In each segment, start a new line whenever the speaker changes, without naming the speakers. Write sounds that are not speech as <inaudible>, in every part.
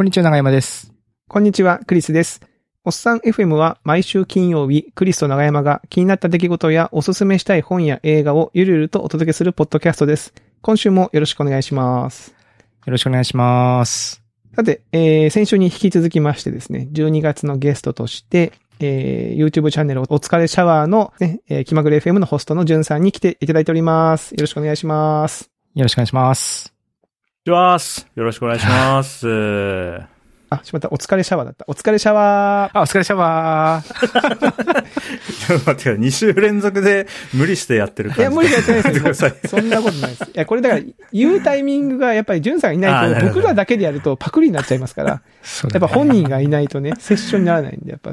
こんにちは、長山です。
こんにちは、クリスです。おっさん FM は毎週金曜日、クリスと長山が気になった出来事やおすすめしたい本や映画をゆるゆるとお届けするポッドキャストです。今週もよろしくお願いします。
よろしくお願いします。
さて、えー、先週に引き続きましてですね、12月のゲストとして、えー、YouTube チャンネルお疲れシャワーのね、えー、気まぐれ FM のホストのじゅんさんに来ていただいております。よろしくお願いします。
よろしくお願いします。
します。よろしくお願いします。<laughs>
あ、しまった、お疲れシャワーだった。お疲れシャワー。
あ、お疲れシャワー。
ちょっと待ってください。2週連続で無理してやってる感じ。
いや、無理やってない
やめてくだ
ですよ。そんなことないです。いや、これだから、言うタイミングが、やっぱり、ジュンさんがい
あ
ないと、僕らだけでやるとパクリになっちゃいますから、
そう
やっぱ本人がいないとね、セッションにならないんで、やっぱ。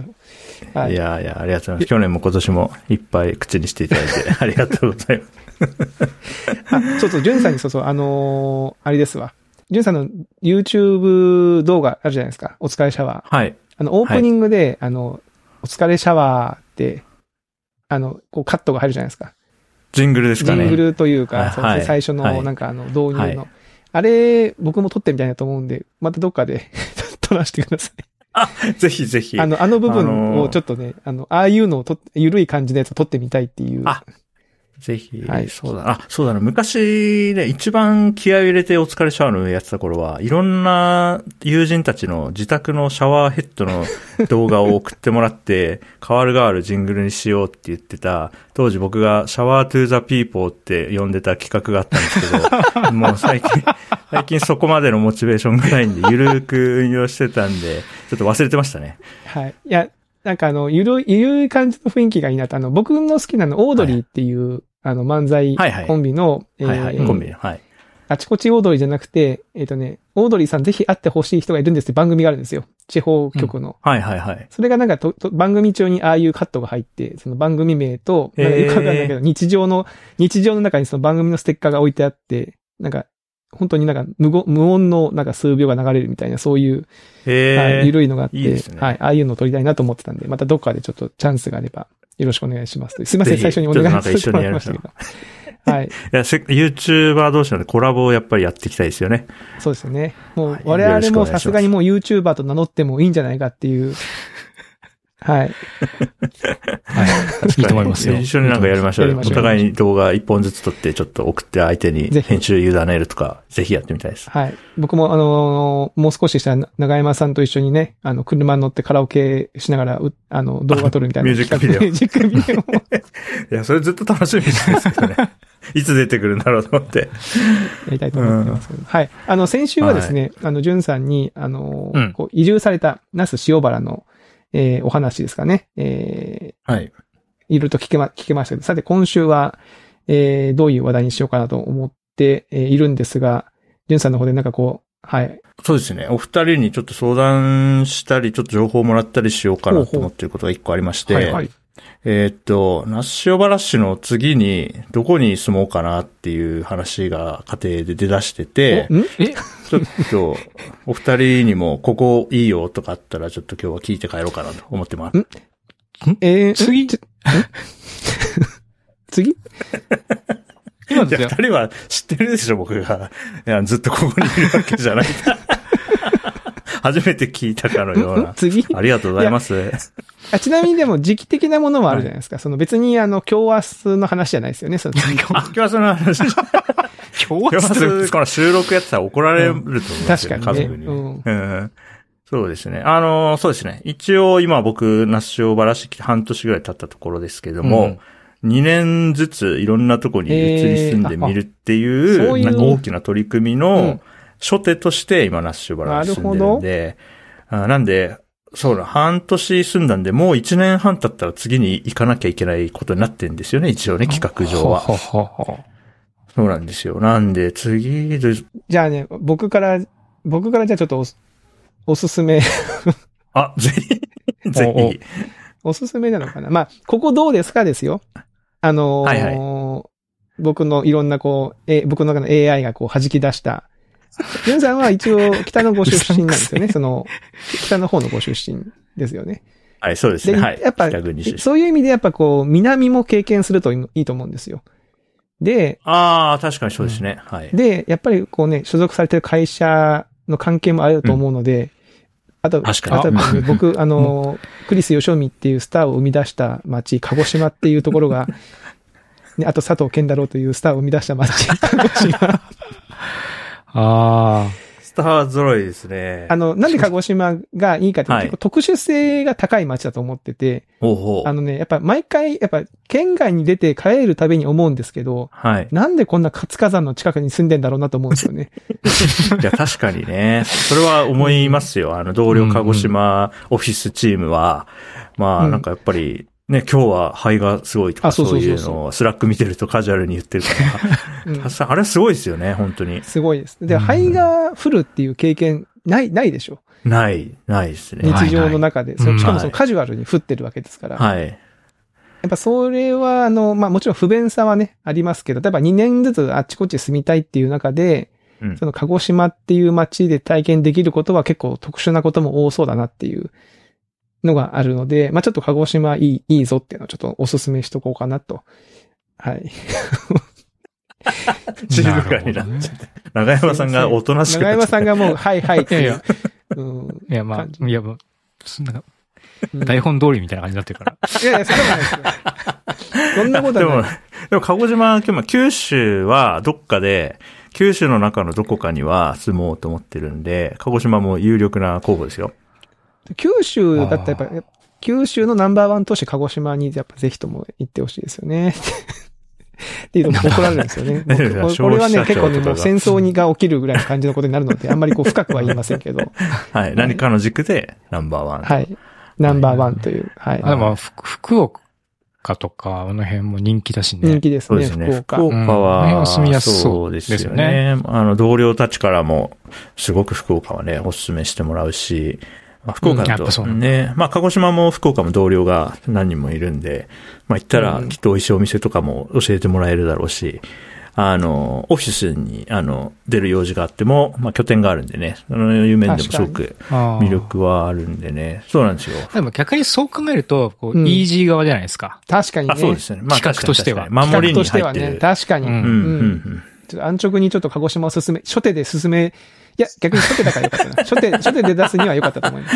はいい。
やいや、ありがとうございます。去年も今年もいっぱい口にしていただいて、ありがとうございます。<laughs>
あ、そうそう、ジュンさんにそうそう、あのーあれですわ。ジュンさんの YouTube 動画あるじゃないですか。お疲れシャワー。
はい。
あの、オープニングで、あの、お疲れシャワーって、あの、こうカットが入るじゃないですか。
ジングルですかね。
ジングルという
はい
か、そう
はい
最初の、
はい
なんかあの、導入の。
はい
あれ、僕も撮ってみたいなと思うんで、またどっかで <laughs> 撮らせてください。
ぜひぜひ。
あの、あの部分
あのー
をちょっとね、あの、ああいうのをと、ゆるい感じのやつを撮ってみたいっていう。
あぜひ、
はい
そうだ。あ、そうだな。昔ね、一番気合を入れてお疲れシャワーのやってた頃は、いろんな友人たちの自宅のシャワーヘッドの動画を送ってもらって、変わる変わるジングルにしようって言ってた、当時僕が Shower to the People って呼んでた企画があったんですけど、<laughs> もう最近、最近そこまでのモチベーションがないんで、ゆるーく運用してたんで、ちょっと忘れてましたね。
はい。いや、なんかあの、ゆるい、ゆるい感じの雰囲気がいいなと、あの、僕の好きなの、オードリーっていう、あの、漫才コンビの、
はいはい、
えー
コンビの。はい。
あちこちオードリーじゃなくて、えっ、とね、オードリーさんぜひ会ってほしい人がいるんですって番組があるんですよ。地方局の。
はいはいはい。
それがなんかとと番組中にああいうカットが入って、その番組名と、なんかよくわかんないけど、日常の、日常の中にその番組のステッカーが置いてあって、なんか、本当になんか無語無音のなんか数秒が流れるみたいな、そういう、
へ
はい、ゆ
ー。
るいのがあって、
いいね
はい、ああいうのを撮りたいなと思ってたんで、またどっかでちょっとチャンスがあれば、よろしくお願いしますと。すいません、最初にお願いさせてもらいましたけど。<laughs> はい。
いや、せ YouTuber 同士なんでコラボをやっぱりやっていきたいですよね。
そうですよね。もう
はい
我々もさすがにもう YouTuber と名乗ってもいいんじゃないかっていう。はい。
はい。いいと思いますよ。
一緒になんかやりましょうよ。お互いに動画一本ずつ撮ってちょっと送って相手に編集委ねるとか、ぜひやってみたいです。
はい。僕もあのーもう少ししたら長山さんと一緒にね、あの、車に乗ってカラオケしながらう、あの、動画撮るみたいな。
ミュージックビデオ
ミュージックビデオも <laughs>
いや、それずっと楽しみですけどね。<laughs> いつ出てくるんだろうと思って。
やりたいと思ってますけど。はい。あの、先週はですね、あの、じゅんさんに、あのー
うん
こう、移住された那須塩原の、えーお話ですかね。え
はい。
ーいろいろと聞けま、聞けましたけど、さて今週は、えーどういう話題にしようかなと思って、えーいるんですが、じゅんさんの方でなんかこう、はい。
そうですね。お二人にちょっと相談したり、ちょっと情報をもらったりしようかなと思ってることが一個ありまして。
はい、はい。
えーっと、那須塩原市の次にどこに住もうかなっていう話が家庭で出だしてて、ちょっと、お二人にも、ここいいよとかあったら、ちょっと今日は聞いて帰ろうかなと思ってます。
えー、
次？
次？<laughs> <laughs>
今ですよ
二。人は知ってるでしょ、僕が。いや、ずっとここにいるわけじゃない。初めて聞いたかのような。<laughs>
次？
ありがとうございます。
あちなみにでも時期的なものもあるじゃないですか。その別にあの、今日明日の話じゃないですよね。その
あ、今日はその話。今
今
日はこの収録やってたら怒られると思いますよ、
確かにね。
家族に。
うん。
うんそうですね。あの、そうですね。一応今僕、那須塩原市半年ぐらい経ったところですけども、2年ずついろんなとこに移り住んでみるってい
う
大きな取り組み
うん
の初手として今那須塩原に住んでるんで、あなんで、そうだ、半年住んだんで、もう1年半経ったら次に行かなきゃいけないことになってんですよね、一応ね、企画上は。
ははは
そうなんですよ。なんで、次で、
じゃあね、僕から、僕からじゃあちょっとおすおすすめ、
あ、ぜひ、<laughs> ぜひ。
おすすめなのかな。まあ、ここどうですかですよ。あのー
はい
僕のいろんなこう、え僕の中の AI がこう弾き出した。ジュンさんは一応北のご出身なんですよね。<laughs> その、北の方のご出身ですよね。
はい、そうです
で、
ね。はい。
やっぱ。そういう意味でやっぱこう、南も経験するといいと思うんですよ。で、
ああ、確かにそうですね。はい。
で、やっぱりこうね、所属されてる会社の関係もあると思うので、あと、
確かに
あと僕、<laughs> あの、クリス・ヨシオミっていうスターを生み出した町、鹿児島っていうところが、ね、あと佐藤健太郎というスターを生み出した町、鹿児島。<laughs>
あ
スター揃いですね。
あの、なんで鹿児島がいいかって結構特殊性が高い町だと思ってて、
ほうほう。
あのね、やっぱ毎回、やっぱ県外に出て帰るたびに思うんですけど、
はい。
なんでこんな活火山の近くに住んでんだろうなと思うんですよね。<laughs>
いや、確かにね。それは思いますよ。あの、同僚鹿児島オフィスチームは、まあ、
うん
なんかやっぱり、ね、今日は灰がすごいとか、
あそ
そういうのをスラック見てるとカジュアルに言ってるから。<laughs>
うん
あれはすごいですよね、本当に。
すごいです。で、
うん
灰が降るっていう経験、ない、ないでしょ？
ない、ないですね。
日常の中で。
ないない
そしかもその
灰
カジュアルに降ってるわけですから。
はい。
やっぱそれは、あの、まあもちろん不便さはね、ありますけど、例えば2年ずつあっちこっち住みたいっていう中で、
うん
その鹿児島っていう街で体験できることは結構特殊なことも多そうだなっていうのがあるので、まあちょっと鹿児島いい、いいぞっていうのをちょっとお勧めしとこうかなと。はい。<laughs>
静かになっちゃって。長山さんが <laughs> おとなしく
長山
なっちゃって
さんがもう、はいはいっていう。<laughs>
いやいや
うん
あ。いや、まあ、いや、もう、そんな、
うん
台本通りみたいな感じになってるから。
いやいや、そんなことないですよ。そんなこと
でも
はない。、
でも鹿児島、まあ九州はどっかで、九州の中のどこかには住もうと思ってるんで、鹿児島も有力な候補ですよ。
九州だったらやっぱ、九州のナンバーワン都市鹿児島にやっぱぜひとも行ってほしいですよね。<laughs> っていうのも怒られるんですよね。<laughs> これはね、結構ね、もう戦争にが起きるぐらいの感じのことになるので、あんまりこう深くは言いませんけど、<laughs>
はい。何かの軸でナンバーワン。
はい。ナンバーワンという、はい。
あ、でも、ふ福岡とか、あの辺も人気だしね。
人気ですね、
そうですね。
福岡。
は、
は住みやすそう
そうですよ
ですよ
ね。あの、同僚たちからも、すごく福岡はね、お勧めしてもらうし、まあ、福岡だと、ね、まあ、鹿児島も福岡も同僚が何人もいるんで、まあ、行ったら
うん
きっと美味しいお店とかも教えてもらえるだろうし、あの、オフィスに、あの、出る用事があっても、まあ、拠点があるんでね、そのいう面でもすごく魅力はあるんでね、そうなんですよ。
でも逆にそう考えると、こう、
うん
イージー側じゃないですか。
確かにね。
あ、そうですね。まあ、
企画としては
守りに
企画としてはね、
入ってる。
確かに。
うん
うん、うん、うん。
ちょっと安直にちょっと鹿児島を進め、初手で進め、いや、逆に初手だからよかったな。<laughs> 初手、初手で出すにはよかったと思います。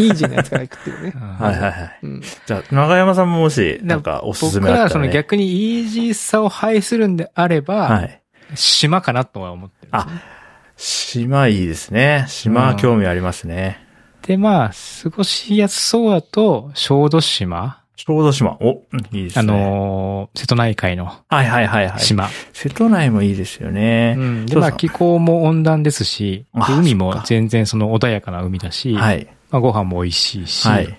イージーなやつから行くっていうね。
はいはいはい。
うん。
じゃあ、長山さんももし、なんかおすすめあったら、ね。
僕らはその逆にイージーさを排するんであれば、
はい。
島かなとは思ってる。
あ、島いいですね。島興味ありますね。
で、まあ、過ごしやすそうだと、小豆島、
小豆島。お、いいですね。
あ、のー瀬戸内海の
はいはいはいはい。
島。
瀬戸内もいいですよね。
うん。で、まあ、気候も温暖ですし、海も全然その穏やかな海だし、
はい。
まあ、ご飯も美味しいし、
はい。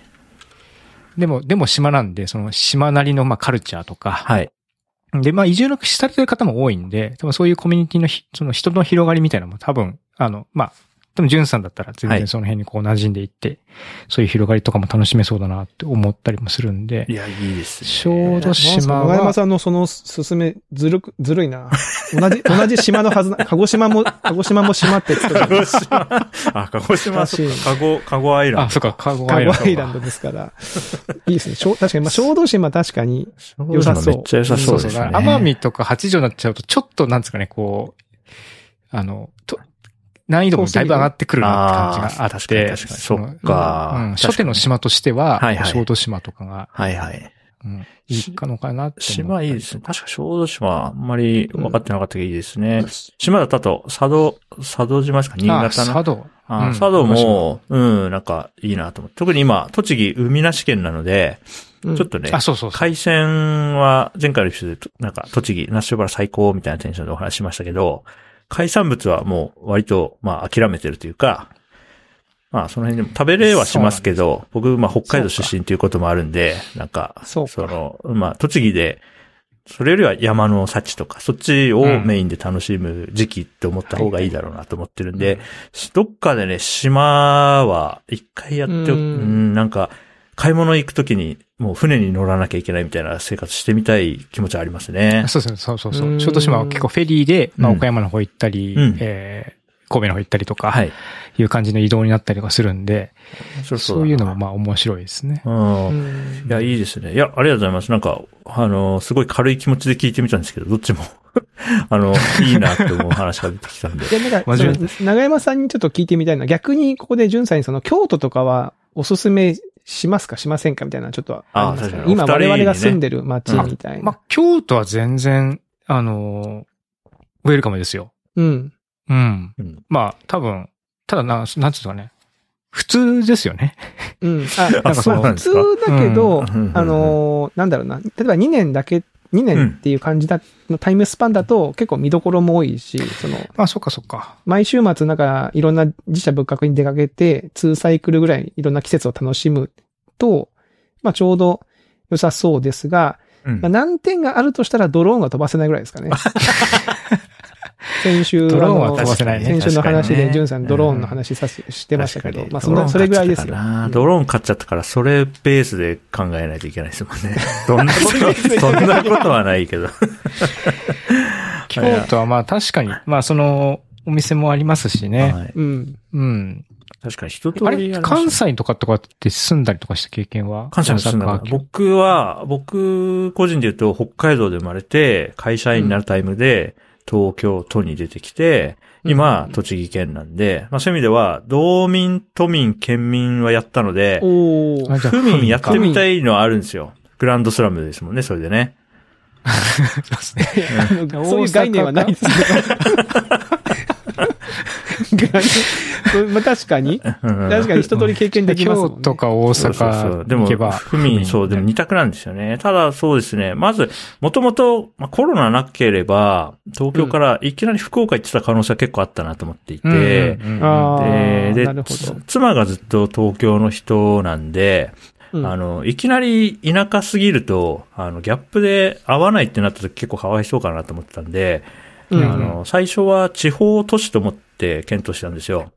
でも、でも島なんで、その島なりのまあカルチャーとか、
はい。
で、まあ移住のされてる方も多いんで、多分そういうコミュニティのひ、その人の広がりみたいなのも多分、あの、まあ、多分、ジュンさんだったら全
はい
然その辺にこう馴染んでいって、そういう広がりとかも楽しめそうだなって思ったりもするんで
い、や、いいですね。
小豆島
長山
は、
さんのその進め、ずるく、ずるいな。同じ、同じ島のはずな、<laughs> 鹿児島も、鹿児島も島って作る。
鹿児島。あ、鹿児島、そっか、鹿児、鹿児アイラン
あ、
ド。
そっか、
鹿
アイランド
児アイランドですから。いいですね。小確かに、まあ、小豆島確かに、
小豆島めっちゃ良さそうですね。
だから奄美とか八丈になっちゃうと、ちょっとなんですかね、こう、あの、と、難易度もだいぶ上がってくるなって感じがあって、
に確かにそっか
うん初手の島としては、
はいはい
小豆島とかが、
はいはい。
うん、いいかのかなって
島いいですね。確か小豆島、あんまり分かってなかったけどいいですね。島だったと、佐渡、佐渡島ですか？新
あ、
潟の？
佐渡。
佐渡も、うん、なんかいいなと思って。特に今、栃木海なし県なので、
うん
ちょっとね、
あ、そうそう。
海鮮は前回のエピソードでと、なんか栃木、ナッシュバラ最高みたいなテンションでお話ししましたけど、海産物はもう割と、まあ諦めてるというか、まあその辺でも食べれはしますけど、僕、まあ北海道出身ということもあるんで、なんか、
そ
の、まあ栃木で、それよりは山の幸とか、そっちをメインで楽しむ時期って思った方がいいだろうなと思ってるんで、どっかでね、島は一回やってなんか、買い物行くときにもう船に乗らなきゃいけないみたいな生活してみたい気持ちはありますね。
そうそうそうそうそうう。
ん
小豆島は結構フェリーで、まあ、
うん
岡山の方行ったり、
うん
えー神戸の方行ったりとか、
はい。
いう感じの移動になったりとかするんで、
そう
そういうのもまあ面白いですね。
うん。
うん
いや、いいですね。いや、ありがとうございます。なんか、あの、すごい軽い気持ちで聞いてみたんですけど、どっちも <laughs> あの、いいなって思う話が出てきたんで。
で、なんか、長山さんにちょっと聞いてみたいのは、逆にここで淳さんにその京都とかはおすすめしますかしませんかみたいなのちょっとありますか
あ確かに
今我々が住んでる街みたいな。
まあ、京都は全然、あの、ウェルカムですよ。
うん。
うん。
うん
まあ、多分、ただな、なんつうんですかね。普通ですよね。
うん。あ、<laughs>
あそうなん
普
ですか？
通だけど、
うん
あのーなんだろうな。例えば2年だけ、2年っていう感じだ、のタイムスパンだと結構見どころも多いし、その、
まあ、そっかそっか。
毎週末なんかいろんな自社仏閣に出かけて、2サイクルぐらいいろんな季節を楽しむと、まあちょうど良さそうですが、
うん
まあ、難点があるとしたらドローンが飛ばせないぐらいですかね。<laughs> 先週、
ドローンは飛ばせないね
先週の話で、ジュンさんドローンの話さししてましたけど、まあその、
ドローン
それぐらいですよ。
ドローン買っちゃったから、それベースで考えないといけないですもんね。<laughs> どんなこと、そんなことはないけど。
京都はまあ確かに、まあその、お店もありますしね。
はい
うん。
うん。
確かに一通
あれ、
りやりましたね
関西とかとかって住んだりとかした経験は？
関西に住んだ僕は、僕個人で言うと北海道で生まれて、会社員になるタイムで東京都に出てきて、今、栃木県なんで、まあそういう意味では、道民、都民、県民はやったので、府民やって
府
みたいのはあるんですよ。グランドスラムですもんね、それでね。<laughs>
そうですね。
あの <laughs> そういう概念はないですけど。<laughs> <laughs> まあ確かに、確
確
かに一通り経験できますもんね。
京都か大
そうそうそう
阪
でも
行けば。、
府民、そう、でも二択なんですよね。ただ、そうですね。まず、もともと、まあ、コロナなければ、東京からいきなり福岡行ってた可能性は結構あったなと思っていて、
うんうんうん
あ
で。妻がずっと東京の人なんで、
うん
あの、いきなり田舎すぎると、あの、ギャップで合わないってなった時結構かわいそうかなと思ってたんで、
うん
あの、最初は地方都市と思って検討したんですよ。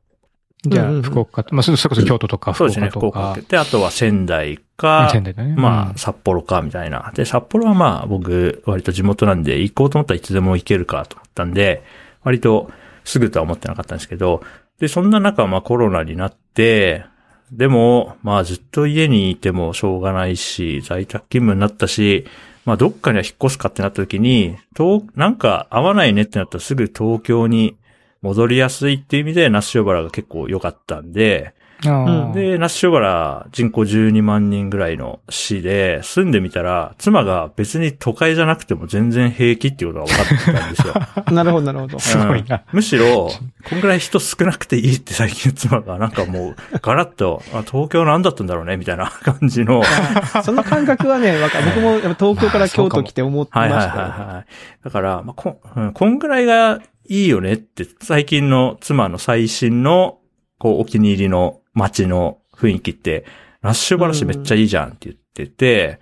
じゃあ、
うんうんうん
福岡、まあ、それこそ京都とか福
そうですね、福
岡とか。
岡。で、あとは仙台か、
仙台だね。
まあ、札幌か、みたいな。で、札幌はまあ、僕、割と地元なんで、行こうと思ったらいつでも行けるかと思ったんで、割とすぐとは思ってなかったんですけど、で、そんな中、まあコロナになって、でも、まあずっと家にいてもしょうがないし、在宅勤務になったし、まあどっかには引っ越すかってなった時に、と、なんか合わないねってなったらすぐ東京に戻りやすいっていう意味で、那須塩原が結構良かったんで、で、那須塩原人口12万人ぐらいの市で住んでみたら、妻が別に都会じゃなくても全然平気っていうことが分かったんですよ。<laughs>
なるほど、なるほど。
すごいな
うんむしろ、こんぐらい人少なくていいって最近妻がなんかもうガラッと、あ東京なんだったんだろうねみたいな感じの。
その感覚はね、わかる僕も東京から京都来て思ってま
はいはい。はいはい。だから、まあ、こん、うんこんぐらいがいいよねって、最近の妻の最新の、こう、お気に入りの街の雰囲気って、ラッシュ話めっちゃいいじゃんって言ってて、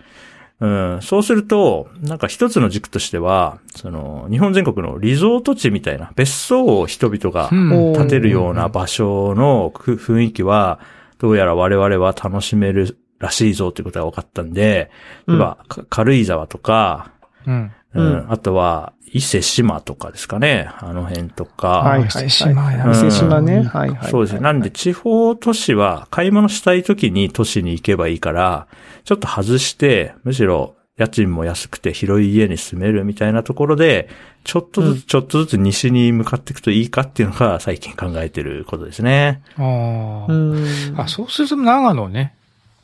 うん、そうすると、なんか一つの軸としては、その、日本全国のリゾート地みたいな、別荘を人々が建てるような場所のふ雰囲気は、どうやら我々は楽しめるらしいぞということが分かったんで、例えば、か軽井沢とか、
うん。
うん
うん
あとは、伊勢島とかですかね。あの辺とか。
はい
伊勢島や
うん
伊勢島ね。はいはい。
そうですね。なんで、地方都市は買い物したい時に都市に行けばいいから、ちょっと外して、むしろ家賃も安くて広い家に住めるみたいなところで、ちょっとずつちょっとずつ西に向かっていくといいかっていうのが最近考えてることですね。
ああ。
うん。
あ、そうすると長野ね。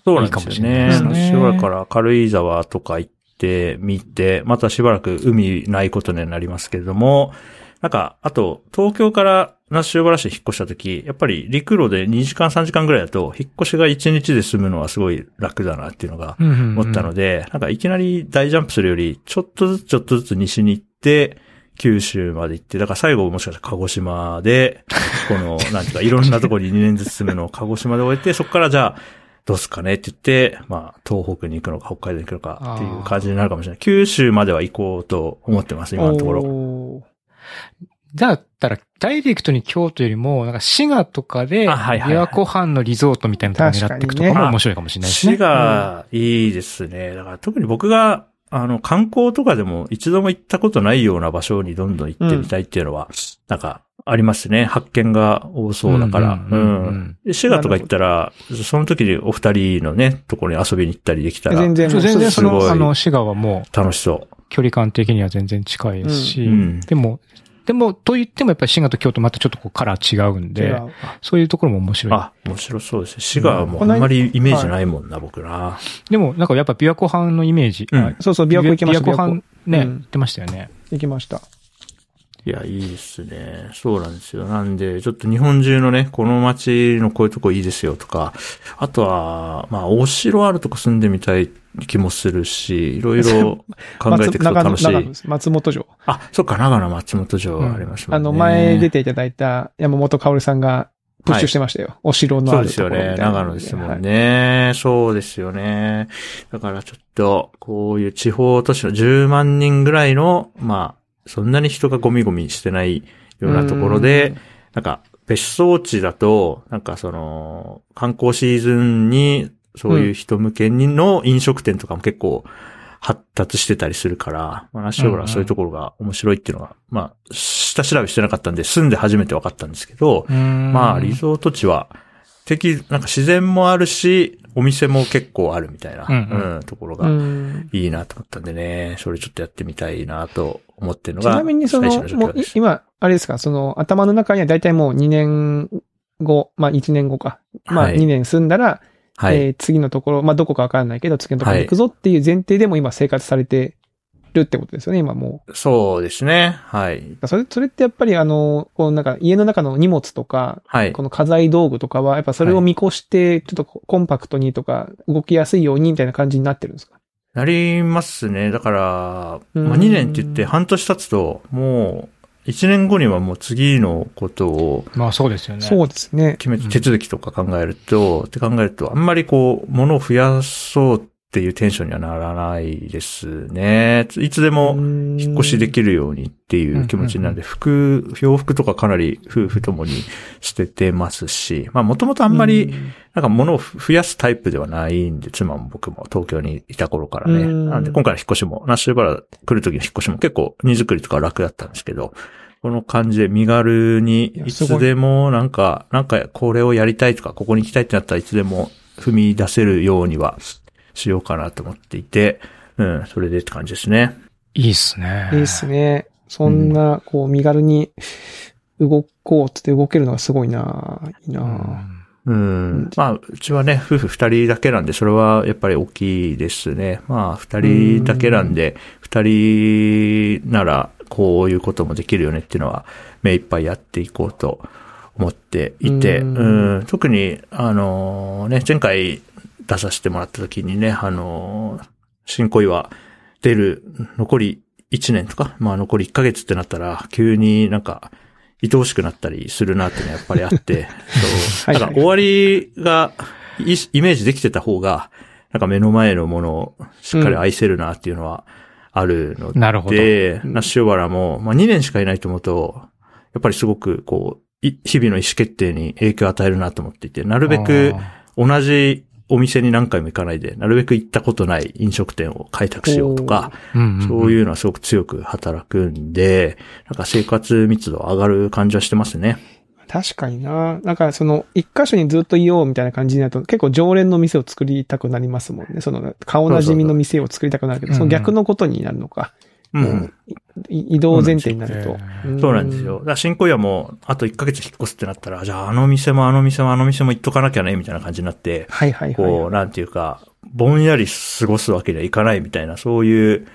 そうなんですよね。
いいかもしれないですね
しばらくから軽井沢とか行ってみて、またしばらく海ないことになりますけれども、なんか、あと、東京から那須塩原市に引っ越した時、やっぱり陸路で2時間3時間ぐらいだと、引っ越しが1日で済むのはすごい楽だなっていうのが思ったので、なんかいきなり大ジャンプするより、ちょっとずつちょっとずつ西に行って、九州まで行って、だから最後もしかしたら鹿児島で、この、なんていうか、いろんなところに2年ずつ住むのを鹿児島で終えて、そこからじゃあ、どうすかねって言って、まあ、東北に行くのか、北海道に行くのかっていう感じになるかもしれない。九州までは行こうと思ってます、今のところ。
ろ。
だったら、ダイレクトに京都よりも、なんか滋賀とかで、
あはいはいはい
琵琶湖畔のリゾートみたいなとこ狙っていくとかも面白いかもしれないですね。
滋賀、いいですね。だから特に僕が、あの、観光とかでも一度も行ったことないような場所にどんどん行ってみたいっていうのは、なんか、ありますね。発見が多そうだから。
うんうんうんうん
で滋賀とか行ったら、その時にお二人のね、ところに遊びに行ったりできたら、
全然、
そう全然その、あの、滋賀はも
楽しそう。
う、距離感的には全然近いですし、
うん
でも、でも、と言ってもやっぱり滋賀と京都またちょっとこうカラー違うん
違
で、
う
そういうところも面白い。
あ、面白そうですね。滋賀はもうあんまりイメージないもんな、僕な。
でも、なんかやっぱ琵琶湖畔のイメージ。
うん
あ
そうそう、琵琶湖行きました。
琵琶湖畔ね、
うん
行ってましたよね。
行きました。
いや、いいですね。そうなんですよ。なんで、ちょっと日本中のね、この街のこういうとこいいですよとか、あとは、まあ、お城あるとこ住んでみたい気もするし、いろいろ <laughs> 考えていくと楽しい。
松。松本城。
あ、そっか、長野松本城ありますもんね。
あの、前出ていただいた山本薫さんがプッシュしてましたよ。お城の
そう
あ
ですよね。
るところみたいな
長野ですもんね。そうですよね。だからちょっと、こういう地方都市の10万人ぐらいの、まあ、そんなに人がゴミゴミしてないようなところで、なんか、別荘地だと、なんかその、観光シーズンに、そういう人向けにの飲食店とかも結構発達してたりするから、まあ、ナッシュオーラはそういうところが面白いっていうのが、まあ、下調べしてなかったんで、住んで初めて分かったんですけど、ま
ま
あ、リゾート地は、敵、なんか自然もあるし、お店も結構あるみたいな、
うん
うんところが
ん。
いいなと思ったんでね、それちょっとやってみたいなと思ってるのが、
ちなみにその。今、あれですか、その頭の中には大体もう2年後、まあ1年後か。まあ
はい
2年住んだら、
はい。
えー次のところ、まあどこかわからないけど、次のところに行くぞっていう前提でも今生活されてるってことですよね、今も
そうですね。はい。
う。それ、それってやっぱりあの、こうなんか家の中の荷物とか、
はい
こ。の家財道具とかは、やっぱそれを見越して、ちょっとコンパクトにとか、動きやすいようにみたいな感じになってるんですか？
なりますね。だから、
うん
まあ、2年って言って半年経つと、もう、1年後にはもう次のことを
まあそうですよね。
そうですね。
決め手続きとか考えると、って考えると、あんまりこう、物を増やそうっていうテンションにはならないですね。いつでも引
引
っ越しできるようにっていう気持ちになるんで、服、洋服とかかなり夫婦ともに捨ててますし、まあもともとあ
あ
んまり、なんか物を増やすタイプではないんで、妻も僕も東京にいた頃からね。
うん。
なんで今回の引っ越しも、ナッシュバラ来る時の引っ越しも結構荷造りとか楽だったんですけど、この感じで身軽に
い
つでもなんか、なんかこれをやりたいとか、ここに行きたいってなったらいつでも踏み出せるようにはしようかなと思っていて、うん、それでって感じですね。
いいっすね。
いいっすね。そんな、こう、身軽に動こうって動けるのがすごいな、いいな、
うん
うん。まあ、うちはね、夫婦二人だけなんで、それはやっぱり大きいですね。まあ、二人だけなんで、二人ならこういうこともできるよねっていうのは、目いっぱいやっていこうと思っていて、
うん
うん、特に、あのね、前回出させてもらった時にね、あの新恋は出る残り1年とか、まあ残り1ヶ月ってなったら、急になんか、愛おしくなったりするなっていうのはやっぱりあって、<laughs> そう。だから終わりがイイメージできてた方が、なんか目の前のものをしっかり愛せるなっていうのはあるので、
なるほど。
で、ナッシュバラも、まあ2年しかいないと思うと、やっぱりすごくこう、い日々の意思決定に影響を与えるなと思っていて、なるべく同じお店に何回も行かないで、なるべく行ったことない飲食店を開拓しようとか、
うんうん、
そういうのはすごく強く働くんで、なんか生活密度上がる感じはしてますね。
確かにな。なんかその、一箇所にずっといようみたいな感じになると、結構常連の店を作りたくなりますもんね。その、顔なじみの店を作りたくなるけど、
そ
の逆のことになるのか。
う。
んい移動前提になると。
そうなんですよ。だ新小屋も、あと1ヶ月引っ越すってなったら、じゃああの店もあの店もあの店も行っとかなきゃね、みたいな感じになって、
はいはいはい。
こう、なんていうか、ぼんやり過ごすわけにはいかないみたいな、そういう、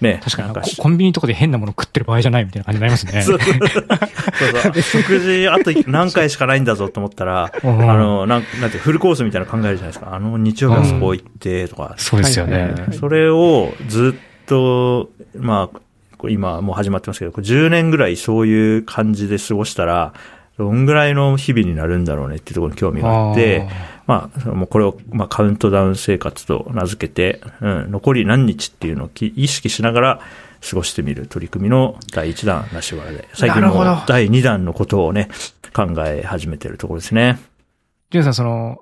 ね。
確かに
か
ココンビニとかで変なもの食ってる場合じゃないみたいな感じになりますね。<laughs>
そうそうそうそう。食事、あと何回しかないんだぞと思ったら、
うん
あの、なん、なんてフルコースみたいなの考えるじゃないですか。あの、日曜日あそこ行って、とか。
そうですよね。
それをずっと、まあ、今もう始まってますけど、こう10年ぐらいそういう感じで過ごしたら、どんぐらいの日々になるんだろうねっていうところに興味があって、まあ、もうこれを、まあ、カウントダウン生活と名付けて、うん、残り何日っていうのをき意識しながら過ごしてみる取り組みの第1弾なしわらで、最近
なるほど
も第2弾のことをね、考え始めてるところですね。
ジュンさん、その、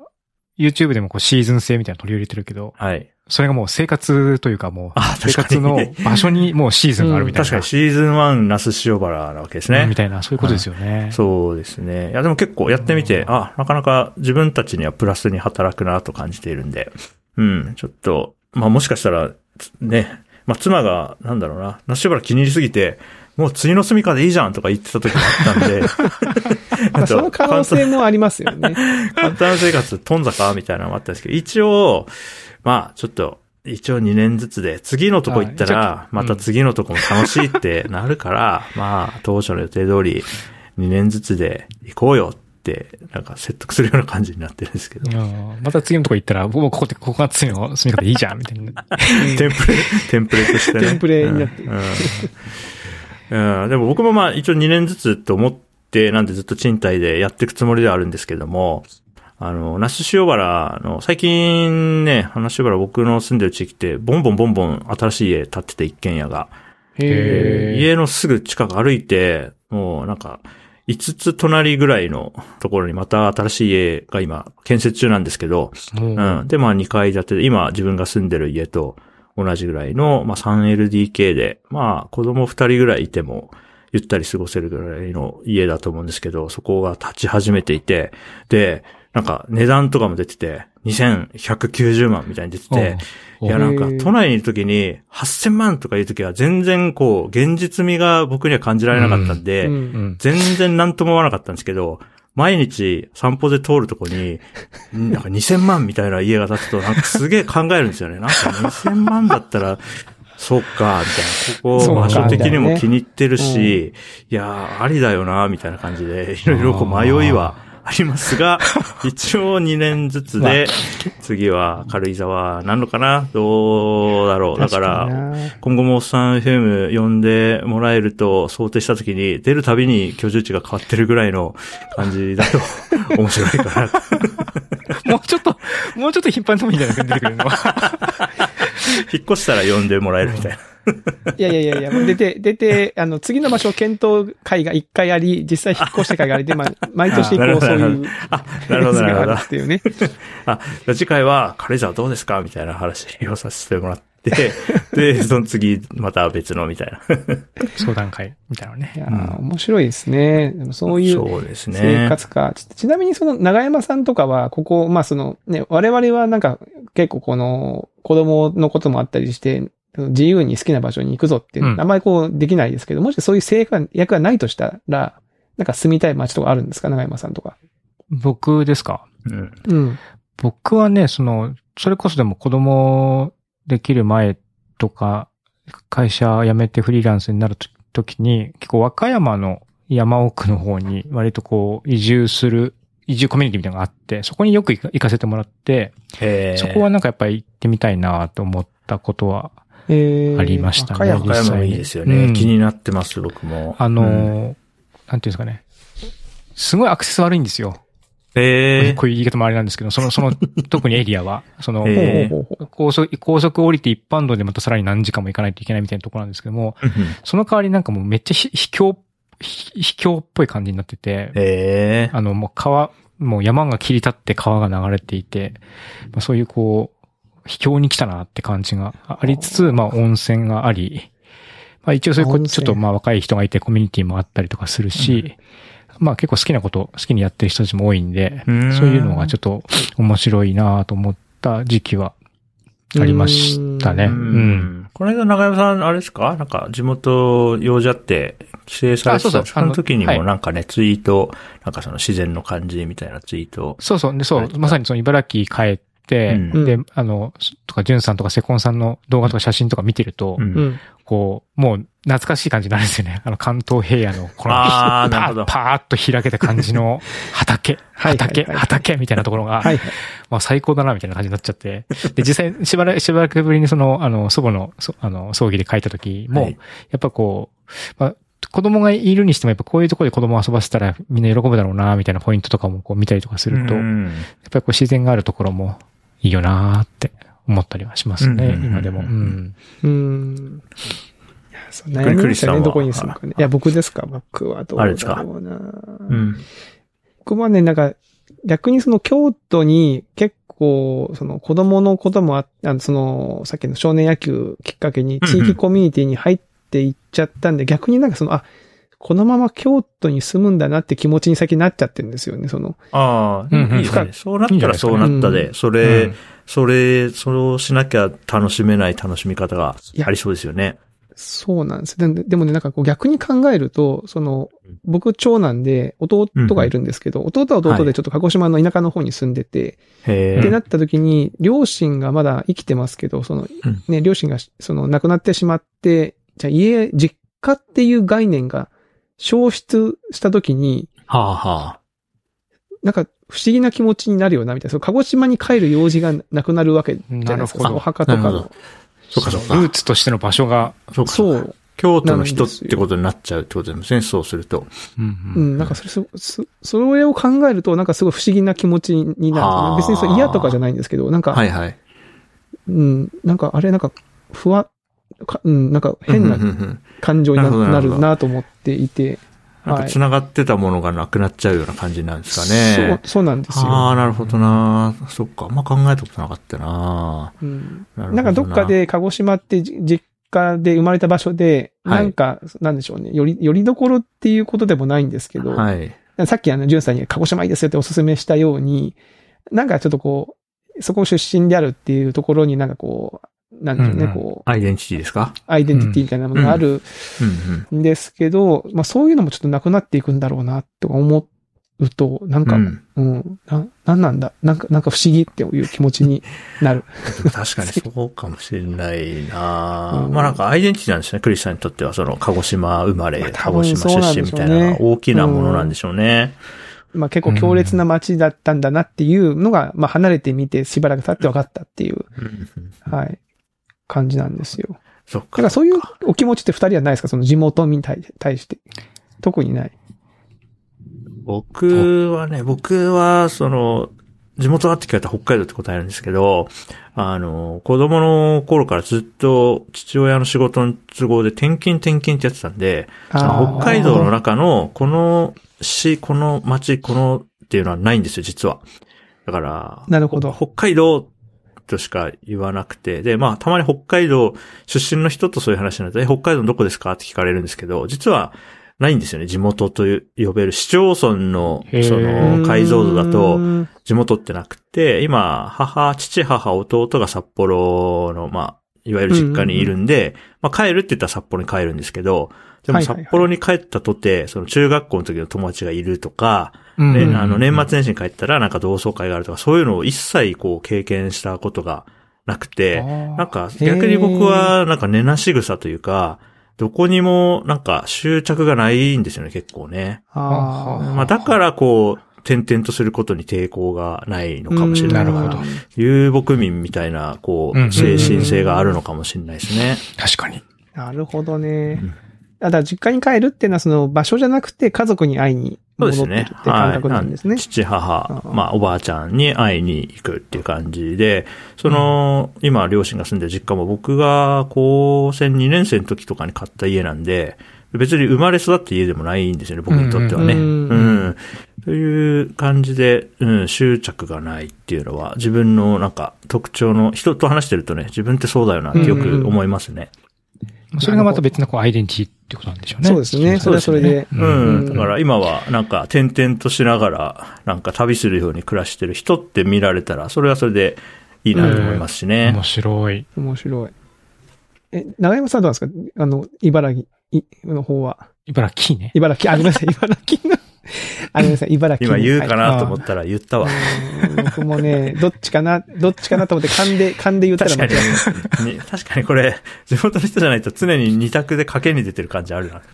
YouTube でもこうシーズン制みたいなの取り入れてるけど、
はい。
それがもう生活というかもう、
あ
生活
に
の場所にもうシーズンがあるみたいな。
確かにシーズン1那須塩原なわけですね。
みたいな、そういうことですよね。
そうですね。いや、でも結構やってみて、あ、なかなか自分たちにはプラスに働くなと感じているんで、うん、ちょっと、まあもしかしたら、ね、まあ、妻が、なんだろうな、ナッシュバラ気に入りすぎて、もう次の住みかでいいじゃんとか言ってた時もあったんで、
ま <laughs> あ、その可能性もありますよね。<laughs>
簡単生活、頓挫か？みたいなのもあったんですけど、一応、まあ、ちょっと、一応2年ずつで、次のとこ行ったら、また次のとこも楽しいってなるから、<laughs> まあ、当初の予定通り、2年ずつで行こうよって、なんか説得するような感じになってるんですけど。
うんまた次のとこ行ったら、もうここって、ここが次の住み方いいじゃん、みたいな。<laughs>
テンプレ、テンプレとしてね。
テンプレになってる
うんうんうんでも僕もまあ一応2年ずつと思って、なんでずっと賃貸でやっていくつもりではあるんですけども、あの、ナッシュ塩原の、最近ね、ナッシュ塩原僕の住んでる地域って、ボンボンボンボン新しい家建ってて一軒家が。家のすぐ近く歩いて、もうなんか、5つ隣ぐらいのところにまた新しい家が今建設中なんですけど、
うん
うん。で、まあ2階建てで、今自分が住んでる家と同じぐらいの、まあ 3LDK で、まあ子供2人ぐらいいても、ゆったり過ごせるぐらいの家だと思うんですけど、そこが立ち始めていて、で、なんか値段とかも出てて、2190万みたいに出てて、いや、なんか都内にいる時に、8000万とかいう時は全然こう、現実味が僕には感じられなかったんで、
うん
うん。
全然何とも思わなかったんですけど、毎日散歩で通るとこに、んなんか2000万みたいな家が建つと、なんかすげえ考えるんですよね。なんか2000万だったら、そうか、みたいな。ここ、場所的にも気に入ってる
みたい
し、いやー、ありだよな、みたいな感じで、いろいろこう迷いはありますが、<laughs> 一応2年ずつで、次は軽井沢なのかな？どうだろう？だから、今後もおっさん FM 呼んでもらえると想定したときに、出るたびに居住地が変わってるぐらいの感じだと <laughs> 面白いかな。<laughs>
もうちょっと、もうちょっと頻繁にみたいな感じで出てくるの。
引っ越したら呼んでもらえるみたいな。
いやいやいやいや、もう出て、出て、あの、次の場所検討会が一回あり、実際引っ越した会がありで、まあ、毎年こう、そういう、
あ、なるほど、なるほど。
っていうね。<laughs>
あ、じゃあ次回は軽井沢どうですかみたいな話をさせてもらって、<laughs> で、その次また別のみたいな。
相談会みたいなのね
い。やー面白いですね。でもそういう
そうですね。
生活か。ちちなみにその長山さんとかは、ここ、まあそのね、我々はなんか結構この子供のこともあったりして、自由に好きな場所に行くぞってあんまりこうできないですけど、もしそういう生活役がないとしたら、なんか住みたい街とかあるんですか？長山さんとか。
僕ですか？
うん。
うん。
僕はね、その、それこそでも子供できる前とか、会社辞めてフリーランスになると時に、結構和歌山の山奥の方に割とこう移住する、移住コミュニティみたいなのがあって、そこによく行か行かせてもらって、
へー
そこはなんかやっぱり行ってみたいなと思ったことは、
えー、
ありましたね
和歌山
もいいですよね。
うん
気になってます、僕も。
あのー
うん
なんていうんですかね。すごいアクセス悪いんですよ。
え
こういう言い方もあれなんですけど、その、その、<laughs> 特にエリアは、その、
えー
高速、高速降りて一般道でまたさらに何時間も行かないといけないみたいなところなんですけども、
ー。
その代わりなんかもうめっちゃひ秘境、ひ秘境っぽい感じになってて、
えー。
あのもう川、もう山が切り立って川が流れていて、まあ、そういうこう、秘境に来たなって感じがありつつ、まあ温泉があり、まあ一応そういうちょっとまあ若い人がいてコミュニティもあったりとかするし、まあ結構好きなこと、好きにやってる人たちも多いんで、
うん
そういうのがちょっと面白いなと思った時期はありましたね。
う
うんん。
この間長山さん、あれですか？なんか地元用事あって帰省されてた
あそうそう
その時にもなんかね、ツイート、なんかその自然の感じみたいなツイート。
そうそう。で、そう。
はい
まさにその茨城帰って、
うん
で、あの、とか、ジュンさんとかセコンさんの動画とか写真とか見てると、
うん
うん。
こう、もう懐かしい感じになるんですよね。あの関東平野の、この、パーパーっと開けた感じの <laughs> 畑、畑、畑みたいなところが、
はいはい。
まあ最高だなみたいな感じになっちゃって。で、実際、しばらく、しばらくぶりにその、あの、祖母の、そあの、葬儀で書いた時も、
はい
やっぱこう、まあ、子供がいるにしても、やっぱこういうところで子供を遊ばせたらみんな喜ぶだろうな、みたいなポイントとかもこう見たりとかすると、
うん
やっぱりこう自然があるところもいいよなーって思ったりはしますね、今でも。うん。
うーん。いや、そう
クリ
悩みましたね。どこに住むかね。いや、僕ですか？僕はどうだ
あれですか？
ろうな。
うん。
僕はね、なんか、逆にその京都に結構、その子供のこともああの、その、さっきの少年野球きっかけに地域コミュニティに入っていっちゃったんで、逆になんかその、あ、このまま京都に住むんだなって気持ちに先なっちゃってるんですよね、その。
ああ、
うんうん
いいですね。そうなったらそうなったで、そ
うん
れ、それ、そうしなきゃ楽しめない楽しみ方がありそうですよね。
そうなんです。ででもね、なんかこう逆に考えると、その
うん、
僕長男で弟がいるんですけど、弟は弟でちょっと鹿児島の田舎の方に住んでて、
へえ。
ってなった時に、両親がまだ生きてますけど、その
うん、
ね、両親がその亡くなってしまって、じゃあ家、実家っていう概念が消失した時に、
はあはあ。
なんか不思議な気持ちになるよな、みたいな。その鹿児島に帰る用事がなくなるわけじゃないですか。
なるほど
そのお墓とかの。
そうかそうか。
ルーツとしての場所が、
そうか。
そう。
京都の人ってことになっちゃうってことですね、そうすると。
うん
う。ん、なんかそれそ、そそれを考えると、なんかすごい不思議な気持ちになるんですよ
はあ
ね。別にそれ嫌とかじゃないんですけど、なんか、
はいはい。
うん、なんかあれ、なんか、ふわ、かうん、なんか変な感情にな
なるな
と思っていて、
なんか繋がってたものがなくなっちゃうような感じなんですかね。
そう、そうなんですよ。
ああ、なるほどな。そっか。あんま考えたことなかったな。
うん
な
なんかどっか、で鹿児島ってじ実家で生まれた場所で、
はい
なんか、なんでしょうね、より、よりどころっていうことでもないんですけど、
はい。
さっきあの、ジュンさんに鹿児島いいですよってお勧めしたように、なんかちょっとこう、そこ出身であるっていうところになんかこう、なんでしょうね、
うんうん。
こう、
アイデンティティですか？
アイデンティティみたいなものがある。
うん。うん。
ん。ですけど、まあそういうのもちょっとなくなっていくんだろうな、とか思うと、なんか、
う
うん。ん、な、なんなんだ、なんか、なんか不思議っていう気持ちになる。
確かにそうかもしれないな、
うん。
まあなんかアイデンティティなんですね。クリスさんにとってはその鹿児島生まれ、
まあ多
鹿児島出身みたいな大きなものなんでしょうね。
まあ結構強烈な街だったんだなっていうのが、まあ離れてみてしばらく経って分かったっていう、
うん。うん。
はい、感じなんですよ。
そっか。
だからそういうお気持ちって二人はないですか？その地元に対対して。特にない。
僕はね、僕は、その、地元だって聞かれたら北海道って答えるんですけど、あの、子供の頃からずっと父親の仕事の都合で転勤転勤ってやってたんで、北海道の中のこの市、この町、このっていうのはないんですよ、実は。だから、
なるほど
北海道としか言わなくて、で、まあ、たまに北海道出身の人とそういう話になると、え、北海道のどこですか？って聞かれるんですけど、実はないんですよね。地元という呼べる。市町村の、その、解像度だ
う
と、地元ってなくて、今、母、父、母、弟が札幌の、まあ、いわゆる実家にいるんで、まあ、帰るって言ったら札幌に帰るんですけど、でも
はいはいはい。
札幌に帰ったとて、その中学校の時の友達がいるとか、
うん
ね
うん
あの年末年始に帰ったらなんか同窓会があるとか、そういうのを一切こう経験したことがなくて、なんか逆に僕はなんか根なし草というか、どこにもなんか執着がないんですよね、結構ね。
あー
まあだからこう、転々とすることに抵抗がないのかもしれない。
なるほど
遊牧民みたいな、こう、
うん
精神性があるのかもしれないですね。
確かに。
なるほどね
うん。
だから実家に帰るっていうのはその場所じゃなくて家族に会いに
そうですね
戻ってるって。感覚なんですね。
はい父、母、
うん
まあ、おばあちゃんに会いに行くっていう感じで、その、今、両親が住んでる実家も僕が高専2年生の時とかに買った家なんで、別に生まれ育った家でもないんですよね、僕にとってはね。
う
うんん。という感じで、うん、執着がないっていうのは、自分のなんか特徴の、人と話してるとね、自分ってそうだよなってよく思いますね。
それがまた別のこうアイデンティティってことなんでしょうね。
そうですね。それはそれで。
う
うん
ん。だから今はなんか転々としながら、なんか旅するように暮らしてる人って見られたら、それはそれでいいなと思いますしね。
面白い。
面白い。え、長山さんどうなんですか？あの、茨城いの方は。
茨城ね。
茨城、あ、ごめんなさい、茨城の。あ、ごめんなさい、茨城の。
今言うか
は
なと思ったら言ったわ。
僕もね、どっちかな、どっちかなと思って噛んで、噛んで言ったら
確かに <laughs> 確かにこれ、地元の人じゃないと常に二択で賭けに出てる感じあるな。<laughs>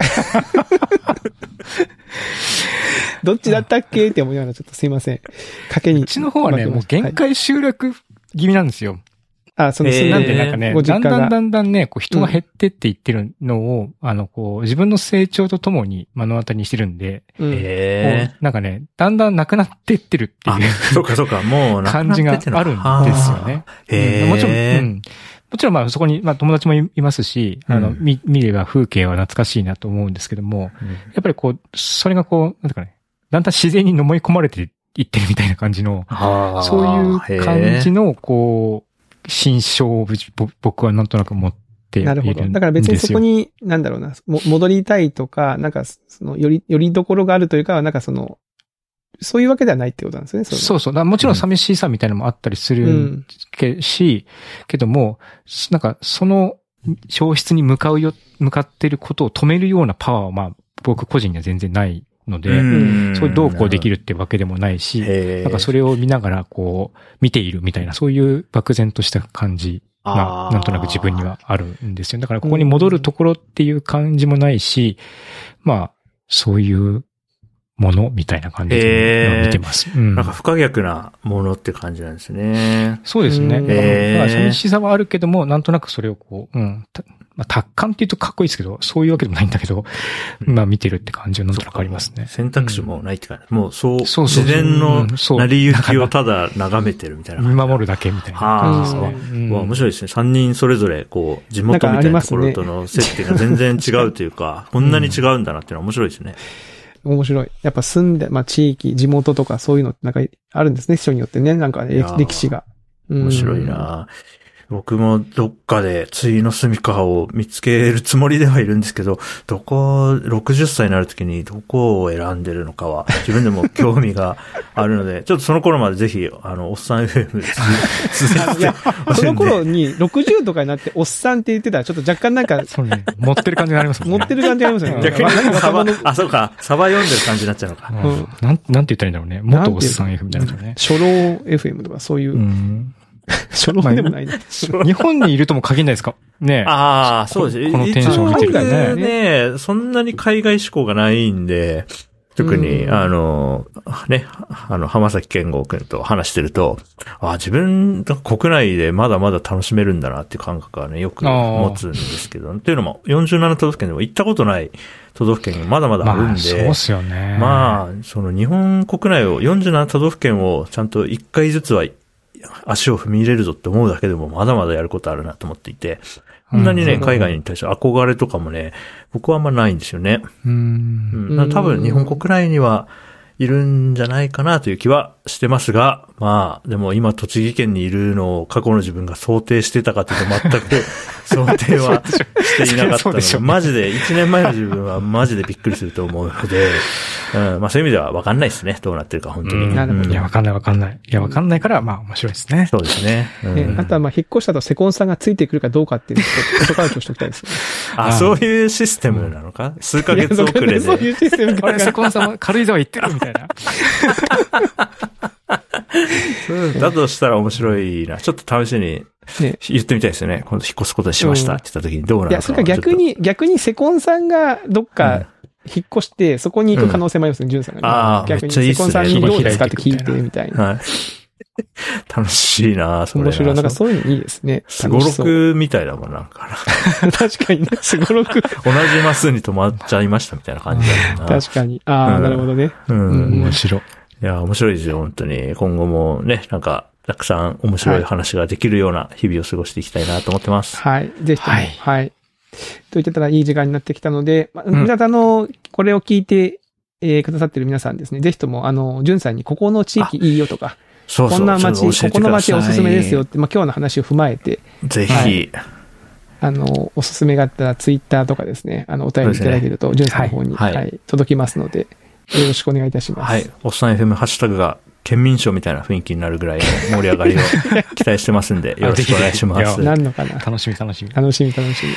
どっちだったっけ？って思いながらちょっとすいません。賭けに。
うちの方はね、もう限界集落気味なんですよ。
あ、その、
えー。
す
なんでなんかね、
ご実家が。
だんだんだんだんね、こう人が減ってっていってるのを、あの、こう、自分の成長とともに目の当たりにしてるんで、
うん。
へえ
こうなんかね、だんだんなくなってってるって
あ
い、
そうかそうか、もうなく
感じが
なってっての
あるんですよね。
へー。
うん。もちろん、うん。もちろんまあそこに、まあ友達もいいますし、あの、
うん
見、見れば風景は懐かしいなと思うんですけども、
うん。
やっぱりこう、それがこう、なんていうかね、だんだん自然に飲み込まれていってるみたいな感じの、そういう感じの、こう、心象をぼ僕はなんとなく持っている
なるほど。だから別にそこに、なんだろうな、も戻りたいとか、なんか、その、より、よりどころがあるというかは、なんかその、そういうわけではないってことなんですね。そ
そうそう。もちろん寂しさみたいなのもあったりするけ、うん、し、けども、なんかその消失に向かうよ、向かっていることを止めるようなパワーは、まあ、僕個人には全然ないので、それどうこうできるってわけでもないし、なんかそれを見ながらこう、見ているみたいな、そういう漠然とした感じが、なんとなく自分にはあるんですよ。だからここに戻るところっていう感じもないし、まあ、そういうものみたいな感じで見てます。
うん、なんか不可逆なものって感じなんですね。
そうですね。だから寂しさはあるけども、なんとなくそれをこう、うん、まあ、達観って言うとかっこいいですけど、そういうわけでもないんだけど、まあ見てるって感じはなんとなくありますね。
選択肢もないって感じ。うん、もうそう、自然の成り行きをただ眺めてるみたいな。
見守るだけみたいな感じ
ですね。うん、面白いですね。三人それぞれ、こう、地元みたいなところとの接点が全然違うというか、こんなに違うんだなっていうのは面白いですね。
面白い。やっぱ住んで、まあ地域、地元とかそういうのなんかあるんですね、人によってね。なんか、ね、歴史が。
面白いな、僕もどっかで次の住みかを見つけるつもりではいるんですけど、どこ、60歳になるときにどこを選んでるのかは自分でも興味があるので、ちょっとその頃までぜひ、あの、おっさん FM 続
いや、その頃に60とかになっておっさんって言ってたらちょっと若干なんか、
そうね、持ってる感じになりますね。
持ってる感じになりますよね。逆
にサバ、あ、そうか、サバ読んでる感じになっちゃうのか。
うん、なん、なんて言ったらいいんだろうね。元おっさん FM みたいなね。
初老 FM とかそういう。うん初老でもないな。
日本にいるとも限らないですか？ね
ああ、そうです。このテンション見てるからね。ね、そんなに海外志向がないんで、特に、あの、ね、あの、浜崎健吾君と話してると、あ自分、国内でまだまだ楽しめるんだなっていう感覚はね、よく持つんですけど、っていうのも、47都道府県でも行ったことない都道府県がまだまだあるんで、まあ、そう
っすよね。
まあ、その日本国内を、47都道府県をちゃんと1回ずつは足を踏み入れるぞって思うだけでもまだまだやることあるなと思っていて、そんなにね、海外に対して憧れとかもね、僕はあんまないんですよね。うん。うん、多分日本国内にはいるんじゃないかなという気はしてますが、まあ、でも今栃木県にいるのを過去の自分が想定してたかというと全く <laughs> 想定はしていなかったので、マジで、1年前の自分はマジでびっくりすると思うので、<laughs> うん、まあそういう意味では分かんないですね。どうなってるか、本当に。
なるほど。いや、分かんない分かんない。いや、分かんないから、まあ面白いですね。
そうですね。
うん、あとはまあ引っ越したとセコンさんがついてくるかどうかっていうのを、外からとしておきたいですね。
あ、そういうシステムなのか？数ヶ月遅れで。
そういうシステム
か。セコンさんは軽井沢行ってるみたいな。<laughs>
だとしたら面白いな。ちょっと試しに言ってみたいですよね。今度引っ越すことにしましたって言った時にどうなるか。いや、
それか逆に、逆にセコンさんがどっか引っ越して、そこに行く可能性もありますね、ジュンさんが、
ああ、逆にセコン
さんにどうですかって聞いてみたいな。はい。
楽しいなそれ。
面白い。なんかそういうのいいですね。
すごろくみたいだもん、なんか <laughs>
確かにね、すごろく。同
じマスに止まっちゃいましたみたいな感じだ
な。<laughs> 確かに。ああ、なるほどね。
うん、面白い。いや、面白いですよ、本当に。今後もね、なんか、たくさん面白い話ができるような日々を過ごしていきたいなと思ってます。
はい。ぜひとも。はい。はい。と言ってたらいい時間になってきたので、まあ、皆さん、あの、これを聞いて、えー、くださってる皆さんですね、ぜひとも、あの、じゅんさんにここの地域いいよとか、そうそうこんな街、ここの街おすすめですよって、まあ、今日の話を踏まえて、
ぜひ、はい、
あの、おすすめがあったらツイッターとかですね、あの、お便りいただけると、じゅんさんの方に、はい、はい、届きますので、よろしくお願いいたします。
はい。おっさん FM ハッシュタグが県民賞みたいな雰囲気になるぐらいの盛り上がりを <laughs> 期待してますんで、よろしくお願いします。
なんのかな
楽しみ楽しみ。
楽しみ楽しみ。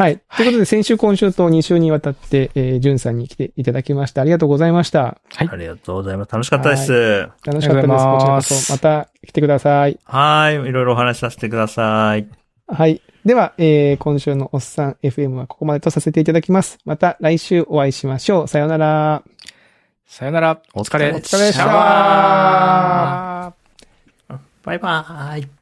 はい。ということで、先週、今週と2週にわたって、えー、じゅんさんに来ていただきました。ありがとうございました。
はい。ありがとうございます。楽しかったです。
楽しかったです。こちらこそ。また来てください。
はい。いろいろお話しさせてください。
はい。では、えー、今週のおっさん FM はここまでとさせていただきます。また来週お会いしましょう。さようなら。
さよなら。
お疲れ。
お疲れ様でした。
バイバーイ。